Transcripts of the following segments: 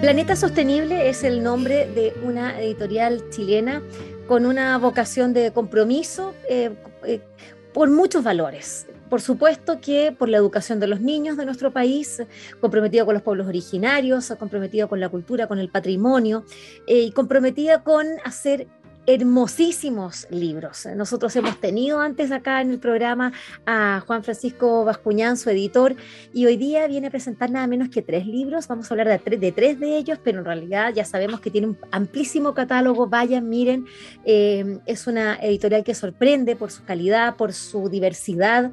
Planeta Sostenible es el nombre de una editorial chilena con una vocación de compromiso eh, eh, por muchos valores. Por supuesto que por la educación de los niños de nuestro país, comprometida con los pueblos originarios, comprometida con la cultura, con el patrimonio eh, y comprometida con hacer hermosísimos libros. Nosotros hemos tenido antes acá en el programa a Juan Francisco Bascuñán, su editor, y hoy día viene a presentar nada menos que tres libros. Vamos a hablar de, tres, de tres de ellos, pero en realidad ya sabemos que tiene un amplísimo catálogo. Vayan, miren, eh, es una editorial que sorprende por su calidad, por su diversidad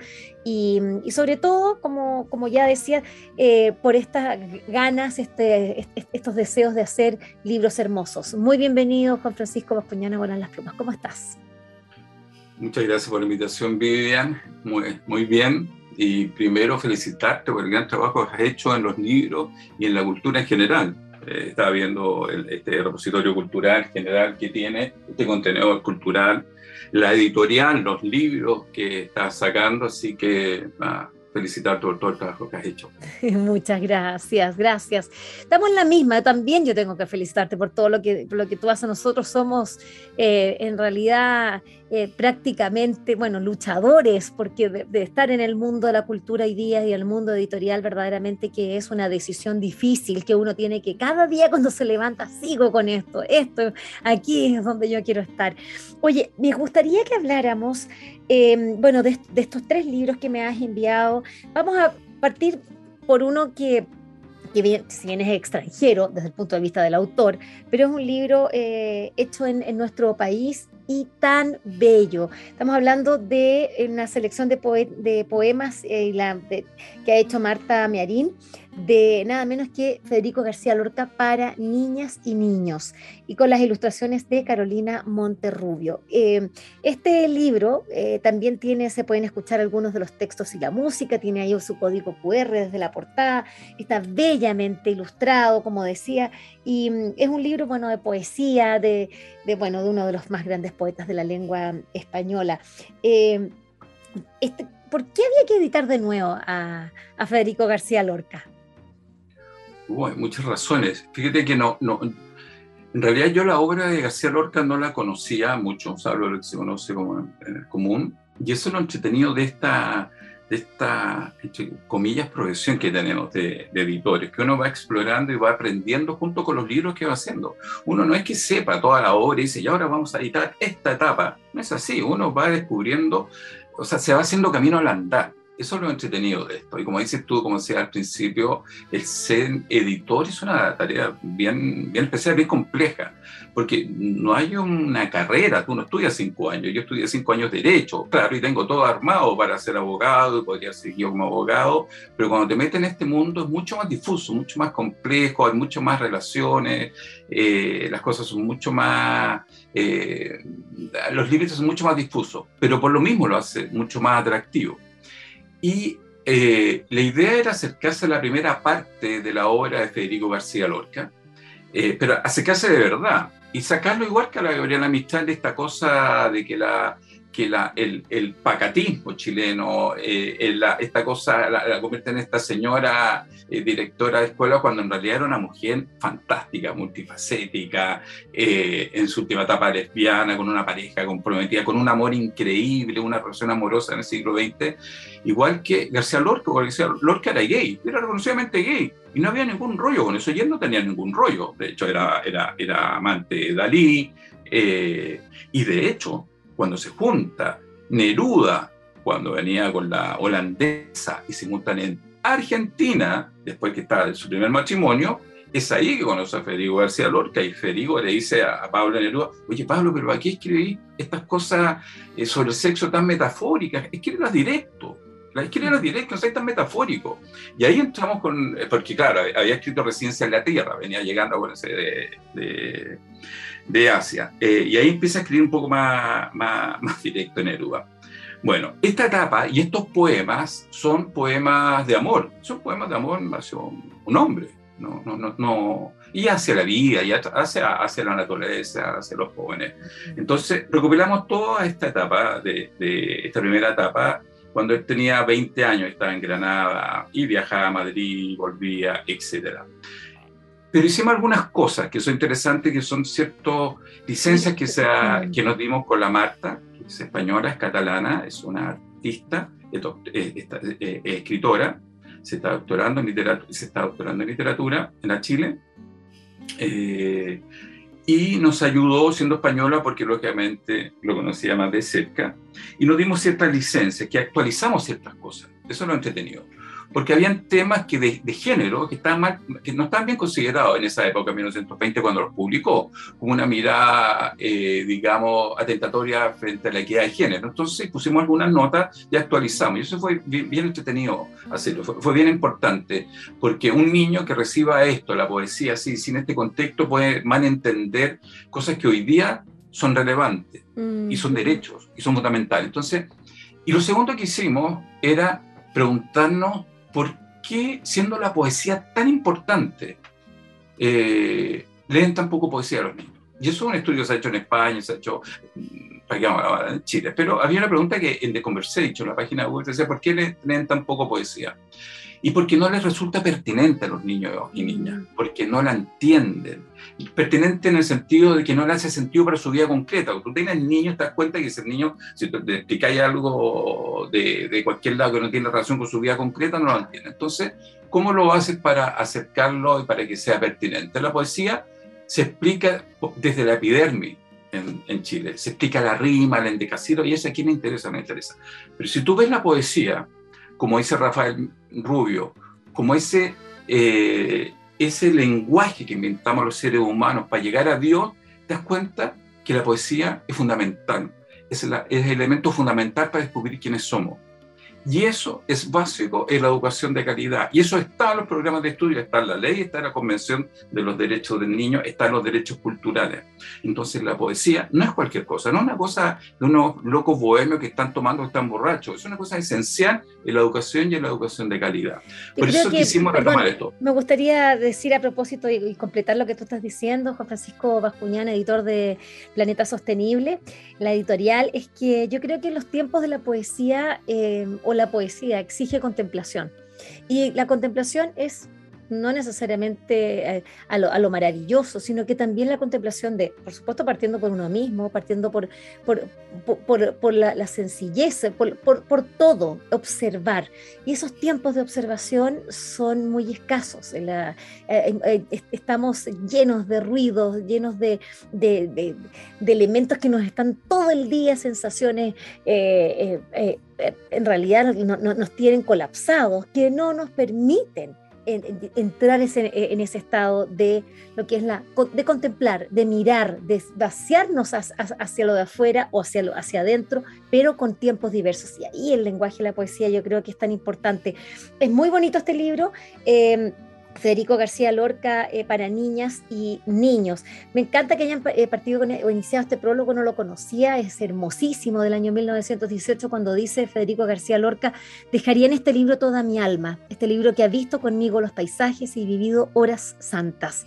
y, sobre todo, como, como ya decía, eh, por estas ganas, este, estos deseos de hacer libros hermosos. Muy bienvenido, Juan Francisco Bascuñana Buenas las Plumas. ¿Cómo estás? Muchas gracias por la invitación, Vivian. Muy, bien. Y primero felicitarte por el gran trabajo que has hecho en los libros y en la cultura en general. Eh, estaba viendo este repositorio cultural general que tiene, este contenedor cultural la editorial, los libros que estás sacando, así que ah, felicitarte por todo el trabajo que has hecho. Muchas gracias, gracias. Estamos en la misma, también yo tengo que felicitarte por todo lo que, lo que tú haces. Nosotros somos eh, en realidad eh, prácticamente, bueno, luchadores, porque de, estar en el mundo de la cultura hoy día y el mundo editorial verdaderamente que es una decisión difícil que uno tiene que cada día cuando se levanta, sigo con esto, esto, aquí es donde yo quiero estar. Oye, me gustaría que habláramos Em, bueno, de, estos tres libros que me has enviado, vamos a partir por uno que, si bien es extranjero desde el punto de vista del autor, pero es un libro eh, hecho en, nuestro país y tan bello. Estamos hablando de una selección de, poemas eh, que ha hecho Marta Mearín de nada menos que Federico García Lorca para niñas y niños y con las ilustraciones de Carolina Monterrubio. Eh, este libro eh, también tiene, se pueden escuchar algunos de los textos y la música, tiene ahí su código QR desde la portada, está bellamente ilustrado, como decía, y mm, es un libro, bueno, de poesía, de, bueno, de uno de los más grandes poetas de la lengua española. Eh, este, ¿Por qué había que editar de nuevo a Federico García Lorca? Hay muchas razones. Fíjate que no, no, en realidad yo la obra de García Lorca no la conocía mucho, o sea, lo que se conoce como en el común, y eso es lo entretenido de esta, de esta entre comillas, profesión que tenemos de, editores, que uno va explorando y va aprendiendo junto con los libros que va haciendo. Uno no es que sepa toda la obra y dice, y ahora vamos a editar esta etapa. No es así, uno va descubriendo, o sea, se va haciendo camino al andar. Eso es lo entretenido de esto. Y como dices tú, como decía al principio, el ser editor es una tarea bien, bien especial, bien compleja, porque no hay una carrera, tú no estudias cinco años, yo estudié cinco años de Derecho, claro, y tengo todo armado para ser abogado, y podría seguir como abogado, pero cuando te metes en este mundo es mucho más difuso, mucho más complejo, hay mucho más relaciones, eh, las cosas son mucho más, eh, los límites son mucho más difusos, pero por lo mismo lo hace mucho más atractivo. Y eh, la idea era acercarse a la primera parte de la obra de Federico García Lorca, eh, pero acercarse de verdad y sacarlo igual que a la Gabriela Mistral esta cosa de que la, que la, el, el, pacatismo chileno, eh, esta cosa la, convierte en esta señora eh, directora de escuela cuando en realidad era una mujer fantástica, multifacética, eh, en su última etapa lesbiana, con una pareja comprometida, con un amor increíble, una relación amorosa en el siglo XX, igual que García Lorca, porque García Lorca era gay, era reconocidamente gay, y no había ningún rollo con eso, y él no tenía ningún rollo, de hecho era, era, era amante de Dalí, y de hecho, cuando se junta Neruda, cuando venía con la holandesa y se juntan en Argentina, después que está en su primer matrimonio, es ahí que conoce a Federico García Lorca y Federico le dice a, Pablo Neruda, oye Pablo, pero aquí escribí estas cosas eh, sobre el sexo tan metafóricas, escríbelas directo. La izquierda era directa, no es tan metafórico. Y ahí entramos con, porque claro, había escrito Residencia en la Tierra, venía llegando bueno, de, de, de Asia. Eh, y ahí empieza a escribir un poco más, más, más directo en Eruba. Bueno, esta etapa y estos poemas son poemas de amor, son poemas de amor hacia un hombre, no, no, no, no, y hacia la vida, y hacia, hacia la naturaleza, hacia los jóvenes. Entonces, recopilamos toda esta etapa, de, de, esta primera etapa, cuando él tenía 20 años, estaba en Granada y viajaba a Madrid, volvía, etc. Pero hicimos algunas cosas que son interesantes, que son ciertas licencias que, se que nos dimos con la Marta, es española, es catalana, es una artista, es, escritora, se está doctorando en literatura, se está doctorando en literatura en la Chile. Eh, y nos ayudó siendo española porque lógicamente lo conocía más de cerca y nos dimos ciertas licencias, que actualizamos ciertas cosas. Eso lo he entretenido porque habían temas que de, género que, estaban mal, que no estaban bien considerados en esa época, en 1920, cuando los publicó, como una mirada, eh, digamos, atentatoria frente a la equidad de género. Entonces pusimos algunas notas y actualizamos, y eso fue bien, entretenido hacerlo, fue, bien importante, porque un niño que reciba esto, la poesía así, sin este contexto, puede mal entender cosas que hoy día son relevantes mm. y son derechos y son fundamentales. Entonces, y lo segundo que hicimos era preguntarnos ¿por qué, siendo la poesía tan importante, eh, leen tan poco poesía a los niños? Y eso es un estudio que se ha hecho en España, se ha hecho mm, en Chile. Pero había una pregunta que en The Conversation, la página web, decía, ¿por qué leen tan poco poesía? Y porque no les resulta pertinente a los niños y niñas, mm. porque no la entienden. Pertinente en el sentido de que no le hace sentido para su vida concreta. Cuando tú tienes niños, te das cuenta que ese niño, si te explicáis algo de, de, cualquier lado que no tiene relación con su vida concreta, no lo entiende. Entonces, ¿cómo lo haces para acercarlo y para que sea pertinente? La poesía se explica desde la epidermis, en, en, Chile. Se explica la rima, el endecasilo, y eso a quién le interesa, me interesa. Pero si tú ves la poesía como dice Rafael Rubio, como ese, eh, ese lenguaje que inventamos los seres humanos para llegar a Dios, te das cuenta que la poesía es fundamental, es, es el elemento fundamental para descubrir quiénes somos. Y eso es básico en la educación de calidad. Y eso está en los programas de estudio, está en la ley, está en la Convención de los Derechos del Niño, está en los derechos culturales. Entonces la poesía no es cualquier cosa, no es una cosa de unos locos bohemios que están tomando, que están borrachos. Es una cosa esencial en la educación y en la educación de calidad. Por eso quisimos retomar esto. Me gustaría decir a propósito y, completar lo que tú estás diciendo, Juan Francisco Bascuñán, editor de Planeta Sostenible, la editorial, es que yo creo que en los tiempos de la poesía eh, la poesía exige contemplación. Y la contemplación es no necesariamente eh, a, lo, maravilloso, sino que también la contemplación de, por supuesto, partiendo por uno mismo, partiendo por, por, la, sencillez, por, todo, observar. Y esos tiempos de observación son muy escasos. Eh, eh, estamos llenos de ruidos, llenos de, elementos que nos están todo el día, sensaciones en realidad nos tienen colapsados, que no nos permiten entrar en, ese estado de lo que es la de contemplar, de mirar, de vaciarnos hacia, lo de afuera o hacia, lo, hacia adentro, pero con tiempos diversos. Y ahí el lenguaje de la poesía yo creo que es tan importante. Es muy bonito este libro. Eh, Federico García Lorca eh, para niñas y niños. Me encanta que hayan eh, partido con, o iniciado este prólogo, no lo conocía, es hermosísimo del año 1918 cuando dice Federico García Lorca, dejaría en este libro toda mi alma, este libro que ha visto conmigo los paisajes y vivido horas santas.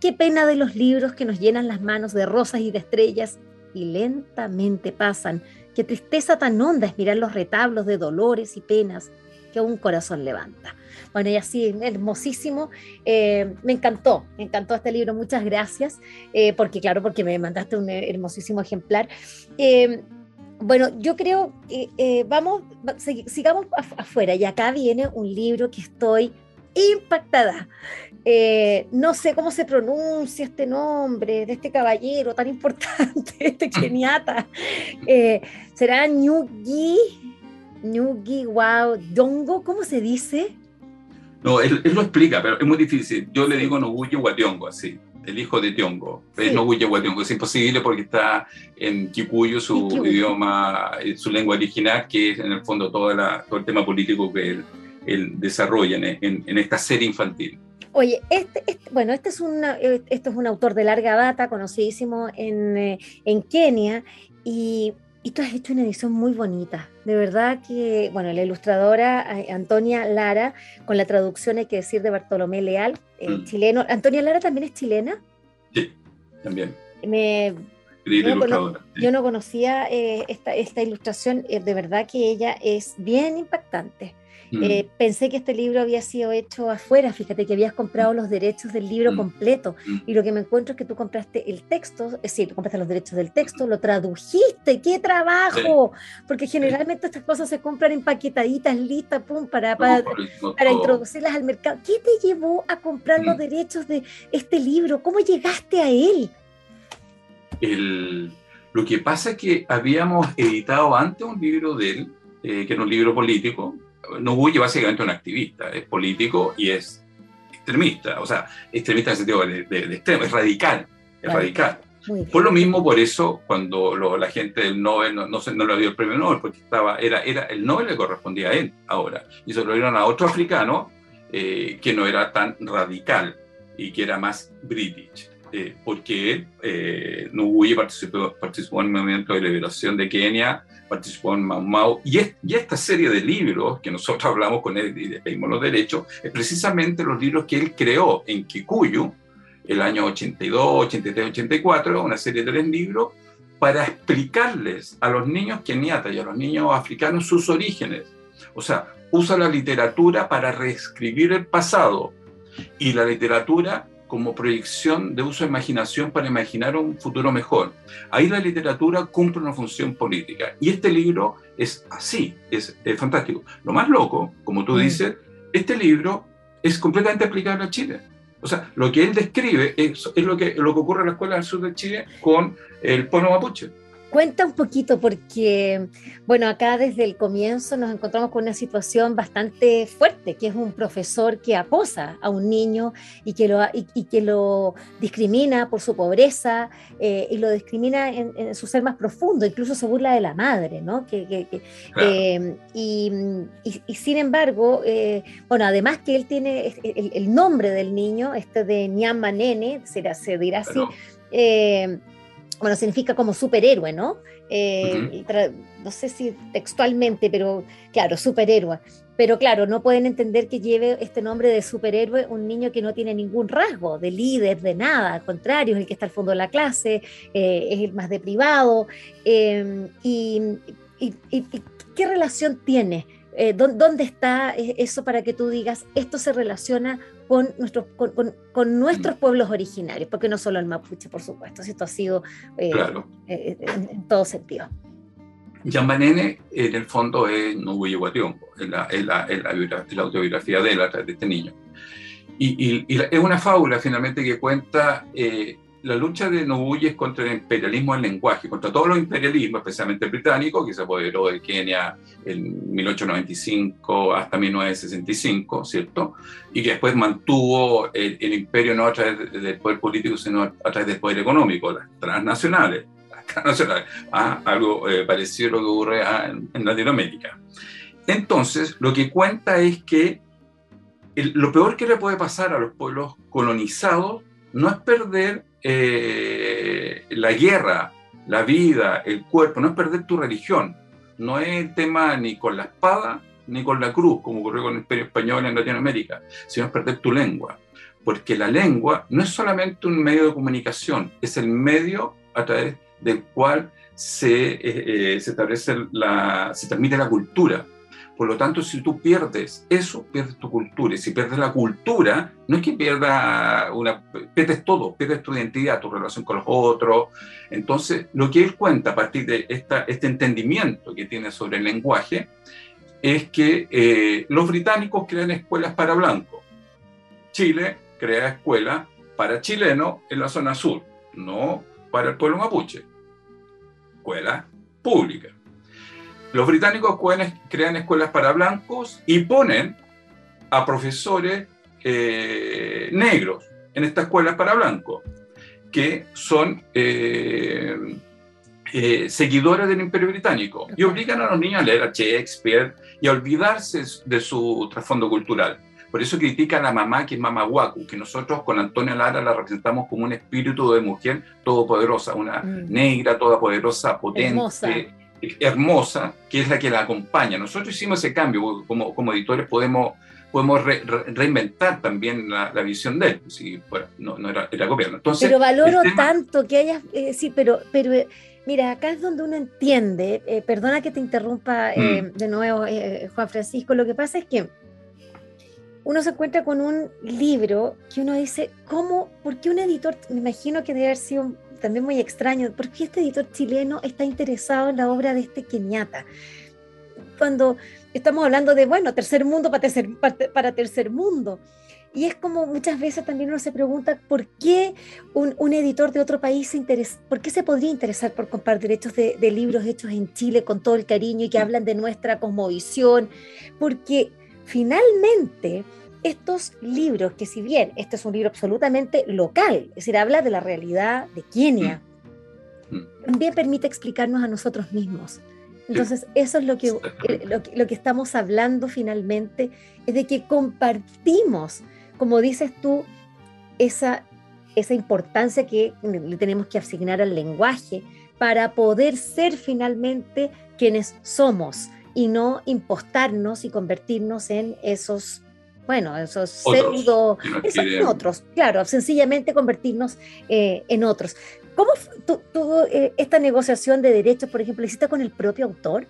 Qué pena de los libros que nos llenan las manos de rosas y de estrellas y lentamente pasan. Qué tristeza tan honda es mirar los retablos de dolores y penas que un corazón levanta. Bueno, y así, hermosísimo. Eh, me encantó, me encantó este libro. Muchas gracias, eh, porque claro, porque me mandaste un hermosísimo ejemplar. Eh, bueno, yo creo vamos, sigamos afuera. Y acá viene un libro que estoy impactada. no sé cómo se pronuncia este nombre de este caballero tan importante, este geniata. ¿Será Nyugi? Nyugi Wow Dongo? ¿Cómo se dice? No, él, lo explica, pero es muy difícil. Yo le digo Noguchi Guationgo, así. el hijo de Tiongo. Es no Tiongo, es imposible porque está en Kikuyu, su idioma, eh, su lengua original, que es en el fondo todo el tema político que él, desarrolla en, esta serie infantil. Oye, este, este, bueno, este es, una, este es un autor de larga data, conocidísimo en, eh, en Kenia, y y tú has hecho una edición muy bonita. De verdad que, bueno, la ilustradora eh, Antonia Lara, con la traducción hay que decir de Bartolomé Leal, eh, mm. chileno. ¿Antonia Lara también es chilena? Sí, también. Me, yo, no, conocía eh, esta, esta, ilustración, de verdad que ella es bien impactante. Mm. Eh, pensé que este libro había sido hecho afuera, fíjate que habías comprado los derechos del libro mm. completo mm. y lo que me encuentro es que tú compraste el texto, es decir, tú compraste los derechos del texto, lo tradujiste, qué trabajo, porque generalmente estas cosas se compran empaquetaditas, listas, pum, para, para, para introducirlas al mercado. ¿Qué te llevó a comprar los derechos de este libro? ¿Cómo llegaste a él? lo que pasa es que habíamos editado antes un libro de él, eh, que era un libro político, Noguchi básicamente un activista, es político y es extremista, o sea, extremista en el sentido de, extremo, es radical, es radical. Fue lo mismo por eso cuando la gente del Nobel no, no, no, le dio el premio Nobel, porque estaba, era, era, el Nobel le correspondía a él ahora, y se lo dieron a otro africano eh, que no era tan radical y que era más british. Eh, porque él, eh, participó, participó en el movimiento de liberación de Kenia participó en Mau Mau, y, y, esta serie de libros que nosotros hablamos con él y le pedimos los derechos, es precisamente los libros que él creó en Kikuyu, el año 82, 83, 84, una serie de tres libros, para explicarles a los niños keniatas y a los niños africanos sus orígenes. O sea, usa la literatura para reescribir el pasado y la literatura como proyección de uso de imaginación para imaginar un futuro mejor. Ahí la literatura cumple una función política. Y este libro es así, es, fantástico. Lo más loco, como tú mm. dices, este libro es completamente aplicable a Chile. O sea, lo que él describe es, es, lo, que, lo que ocurre en la escuela del sur de Chile con el pueblo mapuche. Cuenta un poquito porque, bueno, acá desde el comienzo nos encontramos con una situación bastante fuerte, que es un profesor que acosa a un niño y que lo, y, que lo discrimina por su pobreza eh, y lo discrimina en, su ser más profundo, incluso se burla de la madre, ¿no? Que, eh, y, sin embargo, eh, bueno, además que él tiene el, nombre del niño, este de Nyamba Nene, se, se dirá así bueno, significa como superhéroe, ¿no? Eh, no sé si textualmente, pero claro, superhéroe. Pero claro, no pueden entender que lleve este nombre de superhéroe un niño que no tiene ningún rasgo de líder, de nada, al contrario, es el que está al fondo de la clase, eh, es el más deprivado. Eh, y, qué relación tiene? ¿Dónde está eso para que tú digas, esto se relaciona con, nuestros, con, nuestros pueblos originarios, porque no solo el mapuche, por supuesto, esto ha sido eh, eh, en, todo sentido. Yambanene, en el fondo, es Nubuyehuationgo, es la, es, la, es, la, autobiografía de él a través de este niño. Y, y, es una fábula, finalmente, que cuenta eh, la lucha de Nobuye contra el imperialismo del lenguaje, contra todos los imperialismos, especialmente el británico, que se apoderó de Kenia en 1895 hasta 1965, ¿cierto? Y que después mantuvo el, imperio no a través del poder político, sino a través del poder económico, las transnacionales. Las transnacionales ¿ah? Algo eh, parecido a lo que ocurre ah, en, Latinoamérica. Entonces, lo que cuenta es que lo peor que le puede pasar a los pueblos colonizados no es perder eh, la guerra, la vida, el cuerpo, no es perder tu religión. No es el tema ni con la espada ni con la cruz, como ocurrió con el Imperio Español en Latinoamérica, sino es perder tu lengua. Porque la lengua no es solamente un medio de comunicación, es el medio a través del cual se, eh, eh, se establece la, se transmite la cultura. Por lo tanto, si tú pierdes eso, pierdes tu cultura. Y si pierdes la cultura, no es que pierdas una, pierdes todo, pierdes tu identidad, tu relación con los otros. Entonces, lo que él cuenta a partir de este entendimiento que tiene sobre el lenguaje es que eh, los británicos crean escuelas para blancos. Chile crea escuelas para chilenos en la zona sur, no para el pueblo mapuche. Escuelas públicas. Los británicos crean escuelas para blancos y ponen a profesores eh, negros en estas escuelas para blancos. que son eh, eh, seguidores del Imperio Británico y obligan a los niños a leer a Shakespeare y a olvidarse de su trasfondo cultural. Por eso critica a la mamá, que es Mama Waku, que nosotros con Antonia Lara la representamos como un espíritu de mujer todopoderosa, una mm. negra, todopoderosa, potente, hermosa. Que es la que la acompaña. Nosotros hicimos ese cambio, como, como editores podemos, podemos reinventar también la, visión de él, si no, no era, era gobierno. Entonces, pero valoro tanto que hayas, eh, sí, pero, pero eh, mira, acá es donde uno entiende, eh, perdona que te interrumpa mm. de nuevo, Juan Francisco, lo que pasa es que uno se encuentra con un libro que uno dice, ¿cómo? ¿Por qué un editor, me imagino que debe haber sido también muy extraño, ¿por qué este editor chileno está interesado en la obra de este Kenyatta? Cuando estamos hablando de, bueno, tercer mundo para tercer, para, tercer mundo. Y es como muchas veces también uno se pregunta por qué un, un editor de otro país se interesa, por qué se podría interesar por comprar derechos de, de libros hechos en Chile con todo el cariño y que hablan de nuestra cosmovisión, porque finalmente estos libros, que si bien este es un libro absolutamente local, es decir, habla de la realidad de Kenia, mm. Mm. también permite explicarnos a nosotros mismos. Entonces, eso es lo que, eh, lo, que estamos hablando finalmente, es de que compartimos, como dices tú, esa, esa importancia que le tenemos que asignar al lenguaje para poder ser finalmente quienes somos y no impostarnos y convertirnos en esos, bueno, esos pseudo, en otros, claro, sencillamente convertirnos eh, en otros. ¿Cómo tuvo eh, esta negociación de derechos, por ejemplo, hiciste con el propio autor?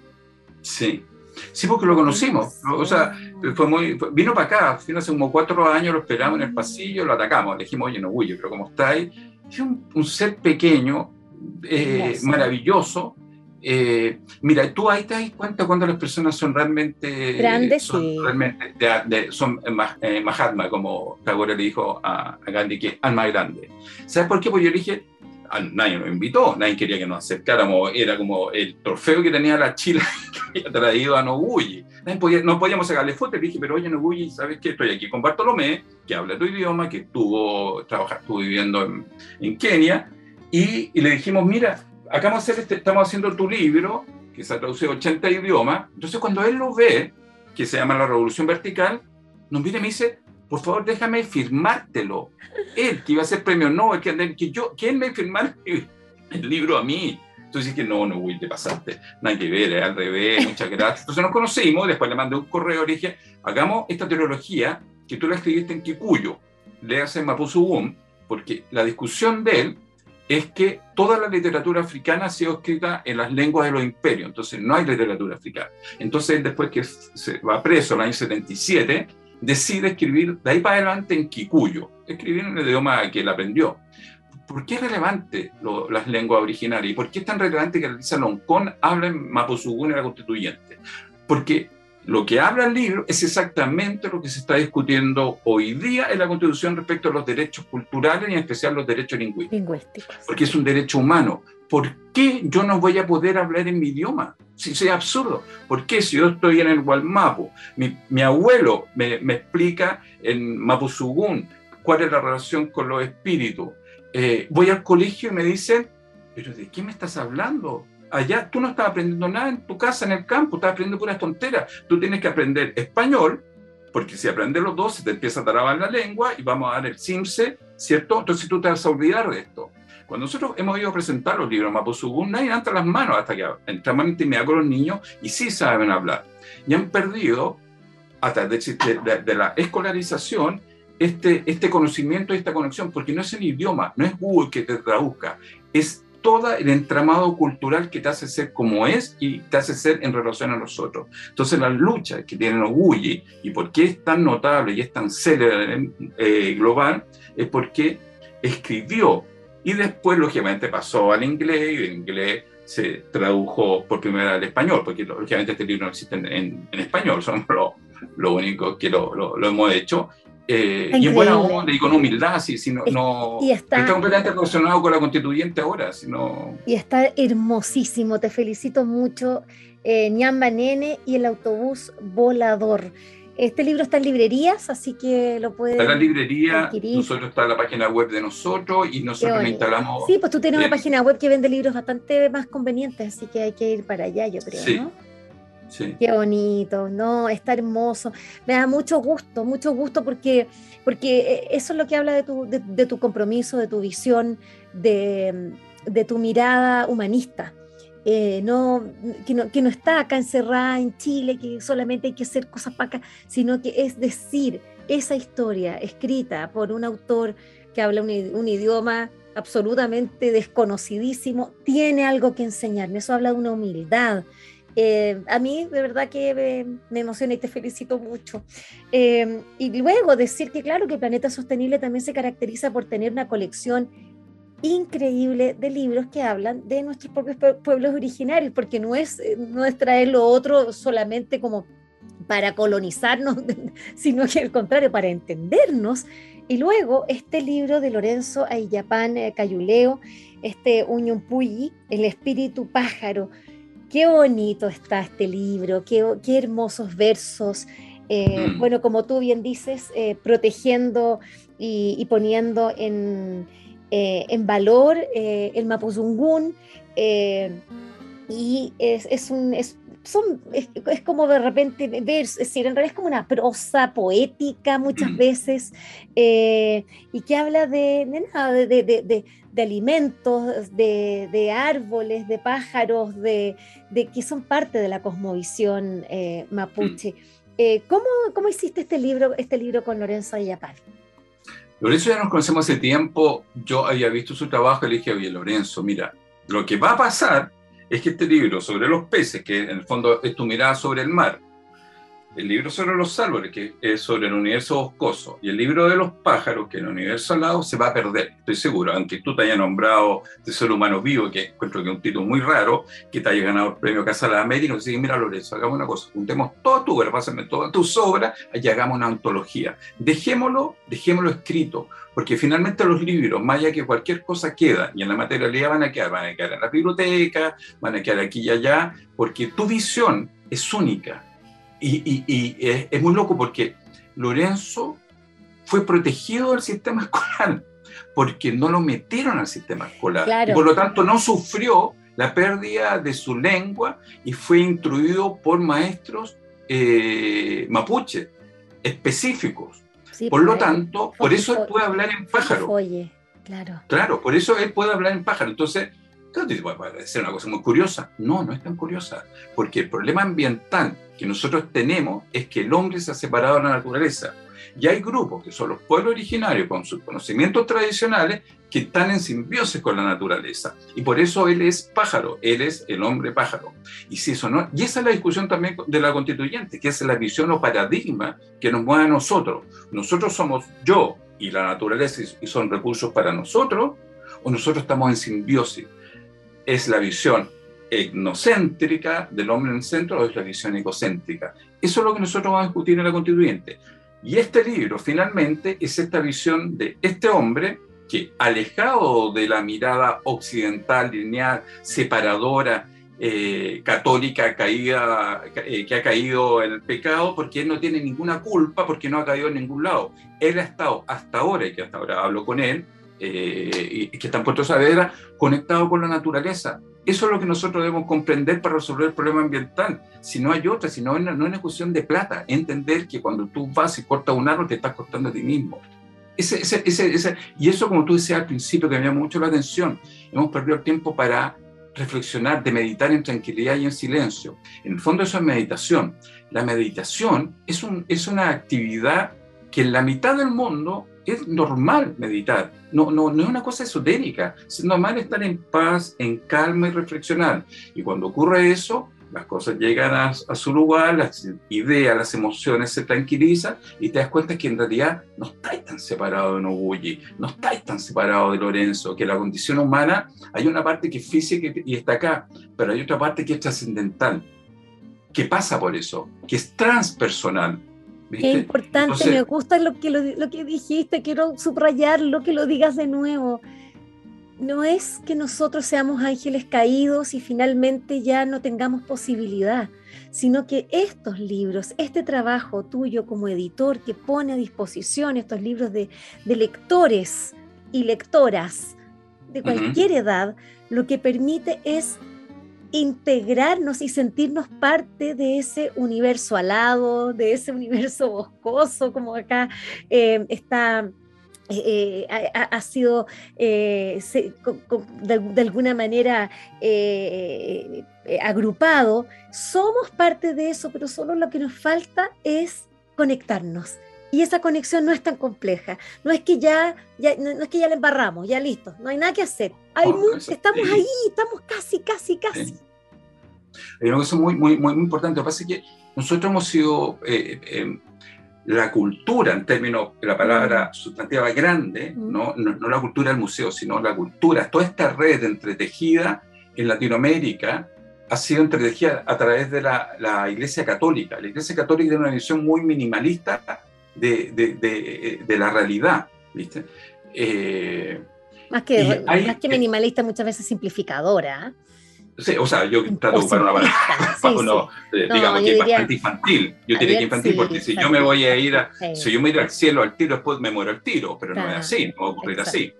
Sí, Sí, porque lo conocimos. O sea, fue muy, vino para acá, vino hace como cuatro años, lo esperamos en el pasillo, lo atacamos, le dijimos, oye, no huye, pero como está ahí, es un, un ser pequeño, eh, maravilloso, eh, mira, tú ahí te das cuenta cuando las personas son realmente grandes, son, realmente son eh, Mahatma, como Tagore le dijo a, Gandhi, que alma grande. ¿Sabes por qué? Porque yo le dije, nadie nos invitó, nadie quería que nos acercáramos, era como el trofeo que tenía la Chile que había traído a Noguchi. no podíamos sacarle fotos, le dije, pero oye Noguchi, ¿sabes qué? Estoy aquí con Bartolomé, que habla tu idioma, que estuvo, trabaja, estuvo viviendo en, en Kenia, y, y le dijimos, mira, acá este, estamos haciendo tu libro, que se ha traducido a 80 idiomas. Entonces, cuando él lo ve, que se llama La Revolución Vertical, nos viene y me dice, por favor, déjame firmártelo. Él, que iba a ser premio Nobel, que, que yo, ¿quién me firmar el libro a mí? Entonces dije, no, no, Will, te pasaste. Nada que ver, al revés, muchas gracias. Entonces nos conocimos, después le mandé un correo y dije, hagamos esta teología que tú la escribiste en Kikuyo, le hace Mapuzugún, porque la discusión de él es que toda la literatura africana ha sido escrita en las lenguas de los imperios, entonces no hay literatura africana. Entonces, después que se va preso en el año 77, decide escribir de ahí para adelante en Kikuyo, escribir en el idioma que él aprendió. ¿Por qué es relevante las lenguas originarias? ¿Y por qué es tan relevante que Lisa Loncón habla en Mapuzugún en la constituyente? Porque lo que habla el libro es exactamente lo que se está discutiendo hoy día en la Constitución respecto a los derechos culturales y en especial los derechos lingüísticos. Porque es un derecho humano. ¿Por qué yo no voy a poder hablar en mi idioma? Si es absurdo. ¿Por qué si yo estoy en el Gualmapu, mi, mi abuelo me, me, explica en Mapuzugún cuál es la relación con los espíritus? Eh, voy al colegio y me dicen, ¿pero de qué me estás hablando? Allá tú no estás aprendiendo nada en tu casa, en el campo, estás aprendiendo puras tonteras. Tú tienes que aprender español, porque si aprendes los dos, se te empieza a trabar la lengua y vamos a dar el CIMSE, ¿cierto? Entonces tú te vas a olvidar de esto. Cuando nosotros hemos ido a presentar los libros Mapuzugún, nadie levanta las manos hasta que entramos en intimidad con los niños y sí saben hablar. Y han perdido, a través de, de, la escolarización, este, este conocimiento y esta conexión, porque no es el idioma, no es Google que te traduzca, es todo el entramado cultural que te hace ser como es y te hace ser en relación a nosotros. Entonces la lucha que tiene orgullo y por qué es tan notable y es tan célebre eh, global es porque escribió y después lógicamente pasó al inglés y el inglés se tradujo por primera vez al español, porque lógicamente este libro no existe en, español, somos lo, lo único que lo, lo hemos hecho, eh, y en buena onda y con humildad, si, si no, no y está, completamente relacionado con la constituyente ahora. sino Y está hermosísimo, te felicito mucho, eh, Ñamba Nene y el autobús volador. Este libro está en librerías, así que lo pueden. Está en la librería, nosotros está en la página web de nosotros y nosotros lo instalamos. Sí, pues tú tienes una página web que vende libros bastante más convenientes, así que hay que ir para allá, yo creo, sí. ¿no? Qué bonito, no, está hermoso. Me da mucho gusto, mucho gusto porque, porque eh, eso es lo que habla de tu, de, tu compromiso, de tu visión, de, de tu mirada humanista. Eh, no, que no, que no está acá encerrada en Chile, que solamente hay que hacer cosas para acá, sino que es decir, esa historia escrita por un autor que habla un, idioma absolutamente desconocidísimo, tiene algo que enseñarme. Eso habla de una humildad. Eh, a mí de verdad que me, emociona y te felicito mucho. Eh, y luego decir que claro que Planeta Sostenible también se caracteriza por tener una colección increíble de libros que hablan de nuestros propios pueblos originarios, porque no es, eh, no es traer lo otro solamente como para colonizarnos, sino que al contrario, para entendernos. Y luego este libro de Lorenzo Ayapán eh, Cayuleo, este Uñumpuyi, El espíritu pájaro. Qué bonito está este libro, qué, qué hermosos versos. Eh, mm. Bueno, como tú bien dices, protegiendo y poniendo en, eh, en valor eh, el Mapuzungún eh, y es, un, es, son, es, como de repente ver, es decir, en realidad es como una prosa poética muchas veces y que habla de, de, de, alimentos, de, árboles, de pájaros, de, que son parte de la cosmovisión mapuche. ¿cómo, ¿Cómo hiciste este libro, este libro con Lorenzo Ayapar? Lorenzo ya nos conocemos hace tiempo, yo había visto su trabajo y le dije, oye Lorenzo, mira, lo que va a pasar es que este libro sobre los peces, que en el fondo es tu mirada sobre el mar, el libro sobre los árboles, que es sobre el universo boscoso, y el libro de los pájaros, que es el universo alado, se va a perder, estoy seguro, aunque tú te hayas nombrado de ser humano vivo, que encuentro que es un título muy raro, que te haya ganado el premio Casa de la América, y mira Lorenzo, hagamos una cosa, juntemos toda tu obra, pásame todas tus obras, y hagamos una antología. Dejémoslo, dejémoslo escrito, porque finalmente los libros, más allá que cualquier cosa queda, y en la materialidad van a quedar, van a quedar en la biblioteca, van a quedar aquí y allá, porque tu visión es única, y, es, muy loco porque Lorenzo fue protegido del sistema escolar porque no lo metieron al sistema escolar. Y por lo tanto no sufrió la pérdida de su lengua y fue instruido por maestros eh, mapuche específicos. por lo tanto, por eso él puede hablar en pájaro. claro. Claro, por eso él puede hablar en pájaro. Entonces, puede ser una cosa muy curiosa. No, no es tan curiosa, porque el problema ambiental que nosotros tenemos es que el hombre se ha separado de la naturaleza. Y hay grupos que son los pueblos originarios con sus conocimientos tradicionales que están en simbiosis con la naturaleza. Y por eso él es pájaro, él es el hombre pájaro. Y si eso no, y esa es la discusión también de la constituyente, que es la visión o paradigma que nos mueve a nosotros. Nosotros somos yo y la naturaleza y son recursos para nosotros, o nosotros estamos en simbiosis es la visión etnocéntrica del hombre en el centro o es la visión egocéntrica. Eso es lo que nosotros vamos a discutir en la constituyente. Y este libro finalmente es esta visión de este hombre que alejado de la mirada occidental, lineal, separadora, eh, católica caída, eh, que ha caído en el pecado porque él no tiene ninguna culpa, porque no ha caído en ningún lado. Él ha estado hasta ahora, y que hasta ahora hablo con él, eh, y que está en Puerto Saavedra, conectado con la naturaleza. Eso es lo que nosotros debemos comprender para resolver el problema ambiental. Si no hay otra, si no, no es una cuestión de plata, entender que cuando tú vas y cortas un árbol te estás cortando a ti mismo. Ese, ese, ese, y eso, como tú decías al principio, que me llamó mucho la atención, hemos perdido el tiempo para reflexionar, de meditar en tranquilidad y en silencio. En el fondo eso es meditación. La meditación es, un, es una actividad que en la mitad del mundo es normal meditar, no, no, no es una cosa esotérica, es normal estar en paz, en calma y reflexionar. Y cuando ocurre eso, las cosas llegan a, su lugar, las ideas, las emociones se tranquilizan y te das cuenta que en realidad no estáis tan separado de Noguchi, no estáis tan separado de Lorenzo, que la condición humana, hay una parte que es física y está acá, pero hay otra parte que es trascendental, que pasa por eso, que es transpersonal Qué importante, me gusta lo que, lo, que dijiste, quiero subrayar lo que lo digas de nuevo. no es que nosotros seamos ángeles caídos y finalmente ya no tengamos posibilidad, sino que estos libros, este trabajo tuyo como editor que pone a disposición estos libros de, lectores y lectoras de cualquier edad, lo que permite es integrarnos y sentirnos parte de ese universo alado, de ese universo boscoso, como acá eh, está eh, eh, ha, sido de, alguna manera agrupado, somos parte de eso, pero solo lo que nos falta es conectarnos. Y esa conexión no es tan compleja. No es que ya, ya no, es que ya le embarramos, ya listo, no hay nada que hacer. Hay estamos ahí, estamos casi, casi, casi. Hay una cosa muy, muy, muy importante. Lo que pasa es que nosotros hemos sido eh, eh, la cultura, en términos de la palabra sustantiva grande, mm. ¿no? No, la cultura del museo, sino la cultura, toda esta red entretejida en Latinoamérica ha sido entretejida a través de la, la Iglesia Católica. La Iglesia Católica tiene una visión muy minimalista de, de, de, la realidad, ¿viste? Eh, más que, más que minimalista, muchas veces simplificadora. Sí, o sea, yo trato de ocupar una palabra, eh, digamos que bastante infantil. Yo diría que infantil, porque si yo me voy a ir, a, si yo me voy al cielo al tiro, después me muero al tiro, pero no es así, no va a ocurrir así.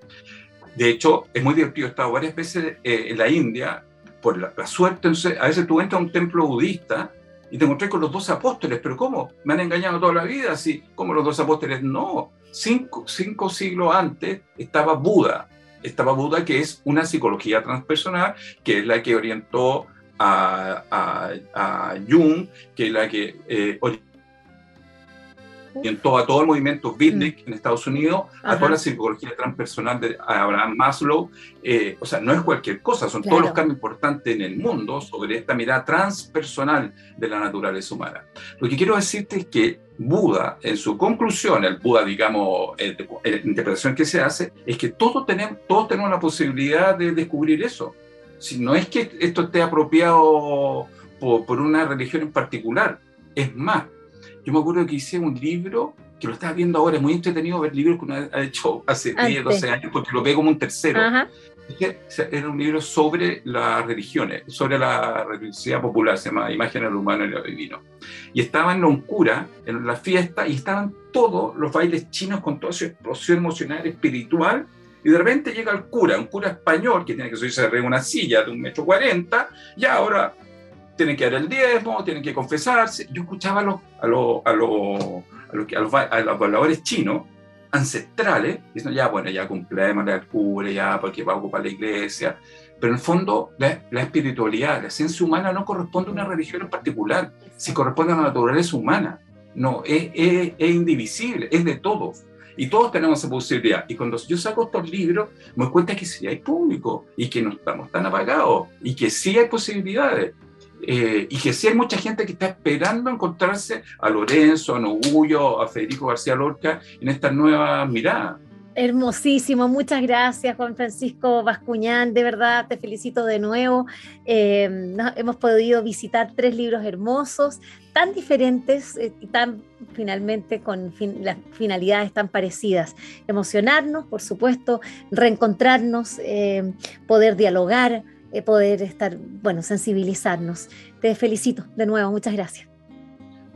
De hecho, es muy divertido. He estado varias veces eh, en la India, por la, suerte, entonces, a veces tú entras a un templo budista y te encontré con los dos apóstoles, pero ¿cómo? Me han engañado toda la vida, así como los dos apóstoles. No, cinco, cinco siglos antes estaba Buda, estaba Buda, que es una psicología transpersonal, que es la que orientó a, a, Jung, que es la que eh, orientó a todo el movimiento beatnik mm. en Estados Unidos, a toda la psicología transpersonal de Abraham Maslow. Eh, o sea, no es cualquier cosa, son todos los cambios importantes en el mundo sobre esta mirada transpersonal de la naturaleza humana. Lo que quiero decirte es que Buda, en su conclusión, el Buda, digamos, eh, la interpretación que se hace, es que todos tenemos, todos tenemos la posibilidad de descubrir eso. Si no es que esto esté apropiado por, por una religión en particular, es más, yo me acuerdo que hice un libro que lo estás viendo ahora, es muy entretenido ver libros que uno ha hecho hace 10, 12 años, porque lo ve como un tercero. Era un libro sobre las religiones, sobre la religiosidad popular, se llama Imagen del humano y lo divino. Y estaba en Loncura, en la fiesta, y estaban todos los bailes chinos con toda su explosión emocional, espiritual, y de repente llega el cura, un cura español que tiene que subirse a una silla de un metro cuarenta, y ahora tienen que dar el diezmo, tienen que confesarse. Yo escuchaba a los, a los, a los, a los, a los, a los chinos ancestrales, diciendo ya, bueno, ya cumplimos al cura, ya porque va a ocupar la iglesia. Pero en el fondo, la, la, espiritualidad, la ciencia humana no corresponde a una religión en particular, si corresponde a la naturaleza humana. No, es, es, es indivisible, es de todos. Y todos tenemos esa posibilidad. Y cuando yo saco estos libros, me doy cuenta que sí hay público y que no estamos tan apagados y que sí hay posibilidades. Eh, y que sí hay mucha gente que está esperando encontrarse a Lorenzo, a Nogullo, a Federico García Lorca en esta nueva mirada. Hermosísimo, muchas gracias Juan Francisco Bascuñán, de verdad te felicito de nuevo. Eh, hemos podido visitar tres libros hermosos, tan diferentes eh, y tan finalmente con las finalidades tan parecidas. Emocionarnos, por supuesto, reencontrarnos, poder dialogar, eh, poder estar, bueno, sensibilizarnos. Te felicito de nuevo, muchas gracias.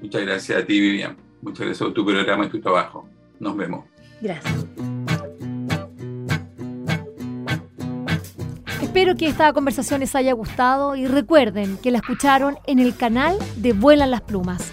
Muchas gracias a ti, Vivian. Muchas gracias por tu programa y tu trabajo. Nos vemos. Gracias. Espero que esta conversación les haya gustado y recuerden que la escucharon en el canal de Vuelan las Plumas